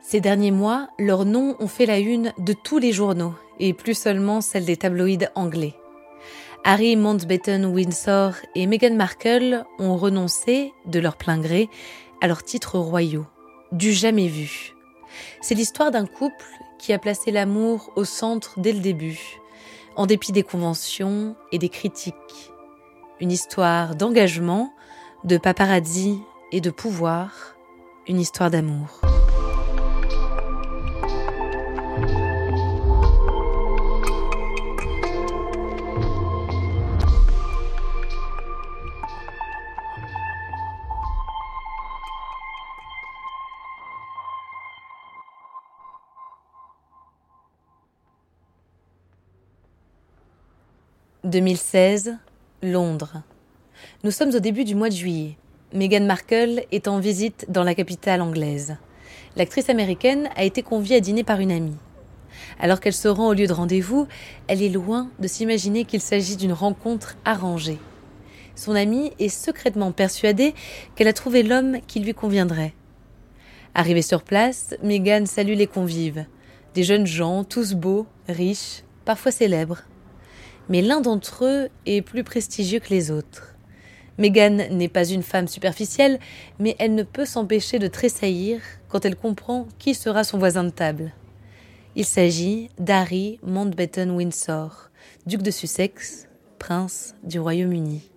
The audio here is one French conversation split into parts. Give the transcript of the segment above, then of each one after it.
Ces derniers mois, leurs noms ont fait la une de tous les journaux, et plus seulement celle des tabloïds anglais. Harry Mountbatten Windsor et Meghan Markle ont renoncé, de leur plein gré, à leurs titres royaux, du jamais vu. C'est l'histoire d'un couple qui a placé l'amour au centre dès le début, en dépit des conventions et des critiques. Une histoire d'engagement, de paparazzi et de pouvoir, une histoire d'amour. « 2016, Londres. Nous sommes au début du mois de juillet. Meghan Markle est en visite dans la capitale anglaise. L'actrice américaine a été conviée à dîner par une amie. Alors qu'elle se rend au lieu de rendez-vous, elle est loin de s'imaginer qu'il s'agit d'une rencontre arrangée. Son amie est secrètement persuadée qu'elle a trouvé l'homme qui lui conviendrait. Arrivée sur place, Meghan salue les convives. Des jeunes gens, tous beaux, riches, parfois célèbres. Mais l'un d'entre eux est plus prestigieux que les autres. Meghan n'est pas une femme superficielle, mais elle ne peut s'empêcher de tressaillir quand elle comprend qui sera son voisin de table. Il s'agit d'Harry Mountbatten Windsor, duc de Sussex, prince du Royaume-Uni.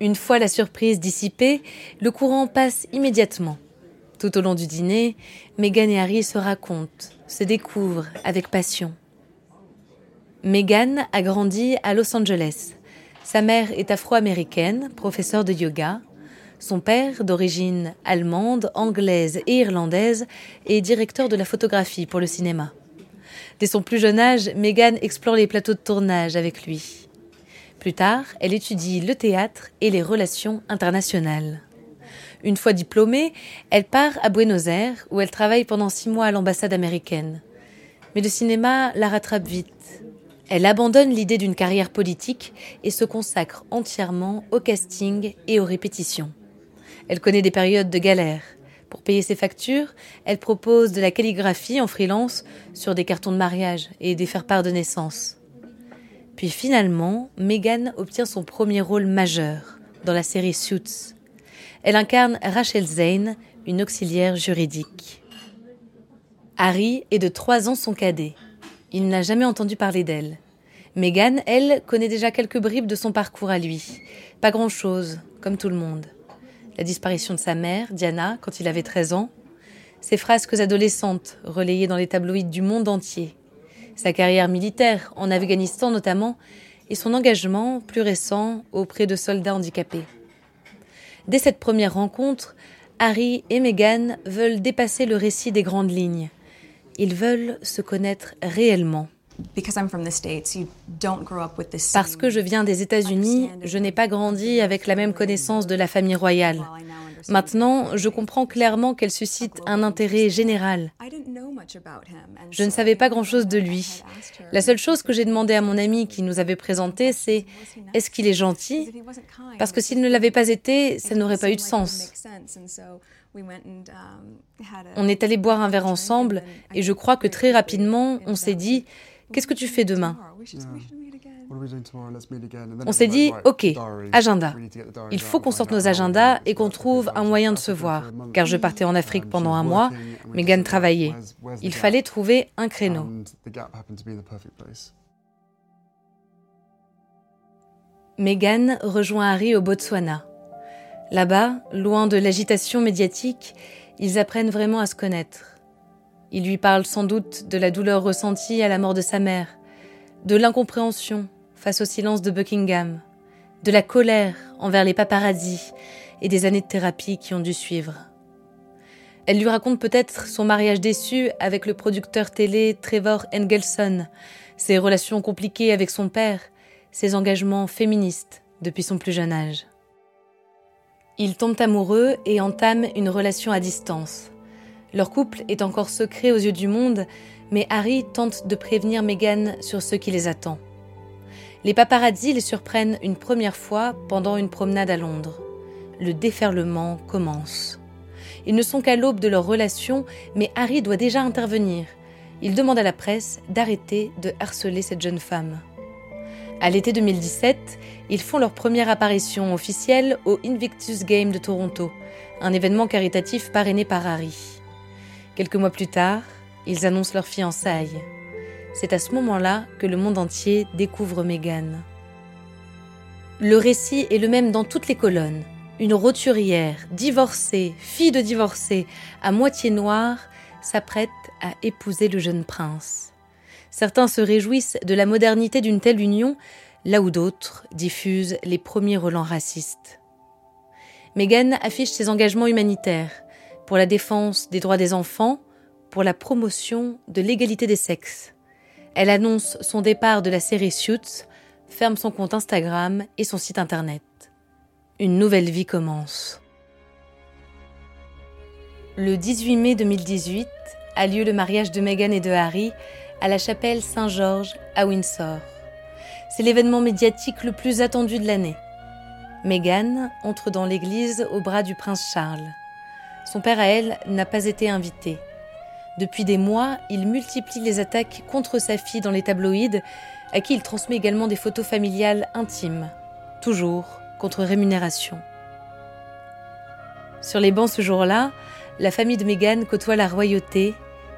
Une fois la surprise dissipée, le courant passe immédiatement. Tout au long du dîner, Meghan et Harry se racontent, se découvrent avec passion. Meghan a grandi à Los Angeles. Sa mère est afro-américaine, professeure de yoga. Son père, d'origine allemande, anglaise et irlandaise, est directeur de la photographie pour le cinéma. Dès son plus jeune âge, Meghan explore les plateaux de tournage avec lui. Plus tard, elle étudie le théâtre et les relations internationales. Une fois diplômée, elle part à Buenos Aires où elle travaille pendant six mois à l'ambassade américaine. Mais le cinéma la rattrape vite. Elle abandonne l'idée d'une carrière politique et se consacre entièrement au casting et aux répétitions. Elle connaît des périodes de galère. Pour payer ses factures, elle propose de la calligraphie en freelance sur des cartons de mariage et des faire-part de naissance. Puis finalement, Meghan obtient son premier rôle majeur dans la série Suits. Elle incarne Rachel Zane, une auxiliaire juridique. Harry est de trois ans son cadet. Il n'a jamais entendu parler d'elle. Meghan, elle, connaît déjà quelques bribes de son parcours à lui. Pas grand-chose, comme tout le monde. La disparition de sa mère, Diana, quand il avait 13 ans. Ses frasques adolescentes, relayées dans les tabloïds du monde entier. Sa carrière militaire, en Afghanistan notamment, et son engagement, plus récent, auprès de soldats handicapés. Dès cette première rencontre, Harry et Meghan veulent dépasser le récit des grandes lignes. Ils veulent se connaître réellement. Parce que je viens des États-Unis, je n'ai pas grandi avec la même connaissance de la famille royale. Maintenant, je comprends clairement qu'elle suscite un intérêt général. Je ne savais pas grand-chose de lui. La seule chose que j'ai demandé à mon ami qui nous avait présenté, c'est est-ce qu'il est gentil? Parce que s'il ne l'avait pas été, ça n'aurait pas eu de sens. On est allé boire un verre ensemble et je crois que très rapidement, on s'est dit, qu'est-ce que tu fais demain? On s'est dit, OK, agenda. Il faut qu'on sorte nos agendas et qu'on trouve un moyen de se voir. Car je partais en Afrique pendant un mois, Megan travaillait. Il fallait trouver un créneau. Megan rejoint Harry au Botswana. Là-bas, loin de l'agitation médiatique, ils apprennent vraiment à se connaître. Il lui parle sans doute de la douleur ressentie à la mort de sa mère, de l'incompréhension face au silence de Buckingham, de la colère envers les paparazzis et des années de thérapie qui ont dû suivre. Elle lui raconte peut-être son mariage déçu avec le producteur télé Trevor Engelson, ses relations compliquées avec son père, ses engagements féministes depuis son plus jeune âge. Ils tombent amoureux et entament une relation à distance. Leur couple est encore secret aux yeux du monde, mais Harry tente de prévenir Meghan sur ce qui les attend les paparazzis les surprennent une première fois pendant une promenade à Londres. Le déferlement commence. Ils ne sont qu'à l'aube de leur relation, mais Harry doit déjà intervenir. Il demande à la presse d'arrêter de harceler cette jeune femme. À l'été 2017, ils font leur première apparition officielle au Invictus Game de Toronto, un événement caritatif parrainé par Harry. Quelques mois plus tard, ils annoncent leur fiançailles. C'est à ce moment-là que le monde entier découvre Meghan. Le récit est le même dans toutes les colonnes. Une roturière, divorcée, fille de divorcée, à moitié noire, s'apprête à épouser le jeune prince. Certains se réjouissent de la modernité d'une telle union, là où d'autres diffusent les premiers relents racistes. Meghan affiche ses engagements humanitaires pour la défense des droits des enfants, pour la promotion de l'égalité des sexes. Elle annonce son départ de la série Suits, ferme son compte Instagram et son site internet. Une nouvelle vie commence. Le 18 mai 2018 a lieu le mariage de Meghan et de Harry à la chapelle Saint-Georges à Windsor. C'est l'événement médiatique le plus attendu de l'année. Meghan entre dans l'église au bras du prince Charles. Son père à elle n'a pas été invité. Depuis des mois, il multiplie les attaques contre sa fille dans les tabloïds, à qui il transmet également des photos familiales intimes, toujours contre rémunération. Sur les bancs ce jour-là, la famille de Meghan côtoie la royauté,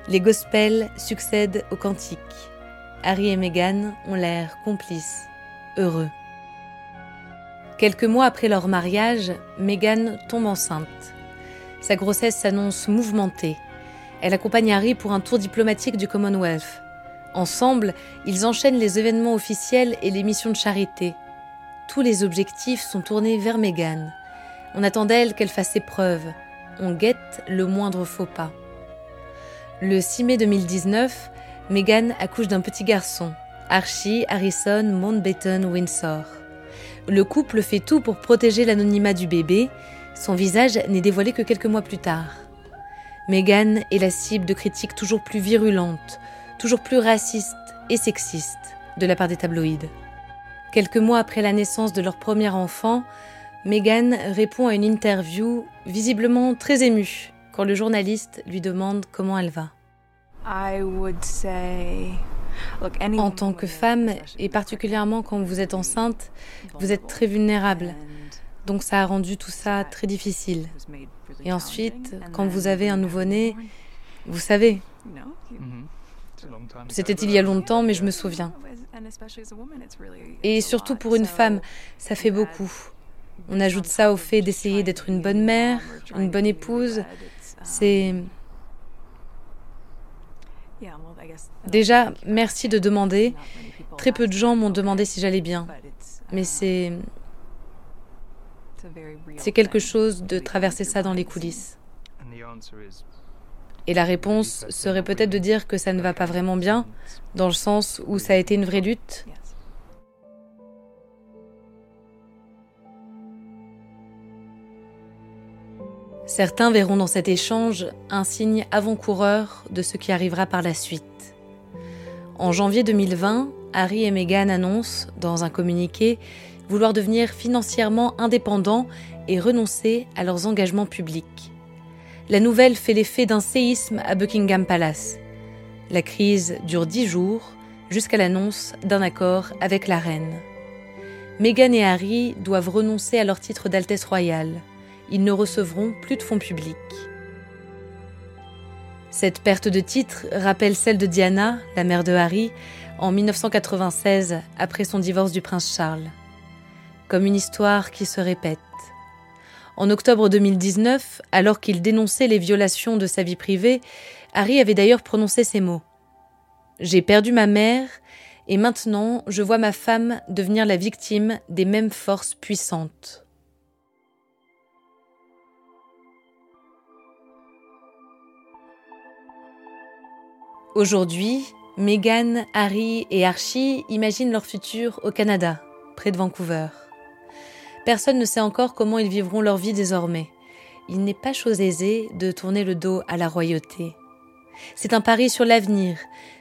les gospels succèdent aux cantiques. Harry et Meghan ont l'air complices, heureux. Quelques mois après leur mariage, Meghan tombe enceinte. Sa grossesse s'annonce mouvementée. Elle accompagne Harry pour un tour diplomatique du Commonwealth. Ensemble, ils enchaînent les événements officiels et les missions de charité. Tous les objectifs sont tournés vers Meghan. On attend d'elle qu'elle fasse ses preuves. On guette le moindre faux pas. Le 6 mai 2019, Meghan accouche d'un petit garçon, Archie Harrison Mountbatten Windsor. Le couple fait tout pour protéger l'anonymat du bébé. Son visage n'est dévoilé que quelques mois plus tard. Meghan est la cible de critiques toujours plus virulentes, toujours plus racistes et sexistes de la part des tabloïds. Quelques mois après la naissance de leur premier enfant, Meghan répond à une interview visiblement très émue quand le journaliste lui demande comment elle va. En tant que femme, et particulièrement quand vous êtes enceinte, vous êtes très vulnérable. Donc ça a rendu tout ça très difficile. Et ensuite, quand vous avez un nouveau-né, vous savez. C'était il y a longtemps, mais je me souviens. Et surtout pour une femme, ça fait beaucoup. On ajoute ça au fait d'essayer d'être une bonne mère, une bonne épouse. C'est... Déjà, merci de demander. Très peu de gens m'ont demandé si j'allais bien. Mais c'est... C'est quelque chose de traverser ça dans les coulisses. Et la réponse serait peut-être de dire que ça ne va pas vraiment bien, dans le sens où ça a été une vraie lutte. Certains verront dans cet échange un signe avant-coureur de ce qui arrivera par la suite. En janvier 2020, Harry et Meghan annoncent, dans un communiqué, vouloir devenir financièrement indépendants et renoncer à leurs engagements publics. La nouvelle fait l'effet d'un séisme à Buckingham Palace. La crise dure dix jours jusqu'à l'annonce d'un accord avec la reine. Meghan et Harry doivent renoncer à leur titre d'Altesse royale. Ils ne recevront plus de fonds publics. Cette perte de titre rappelle celle de Diana, la mère de Harry, en 1996 après son divorce du prince Charles. Comme une histoire qui se répète. En octobre 2019, alors qu'il dénonçait les violations de sa vie privée, Harry avait d'ailleurs prononcé ces mots. J'ai perdu ma mère et maintenant je vois ma femme devenir la victime des mêmes forces puissantes. Aujourd'hui, Meghan, Harry et Archie imaginent leur futur au Canada, près de Vancouver. Personne ne sait encore comment ils vivront leur vie désormais. Il n'est pas chose aisée de tourner le dos à la royauté. C'est un pari sur l'avenir,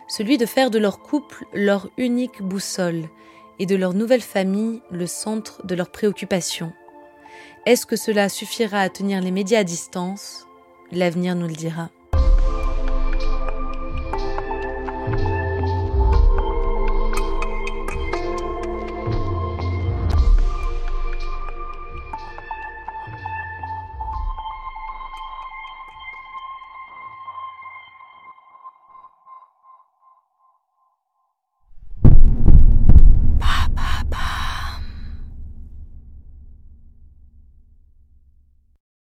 celui de faire de leur couple leur unique boussole et de leur nouvelle famille le centre de leurs préoccupations. Est-ce que cela suffira à tenir les médias à distance? L'avenir nous le dira.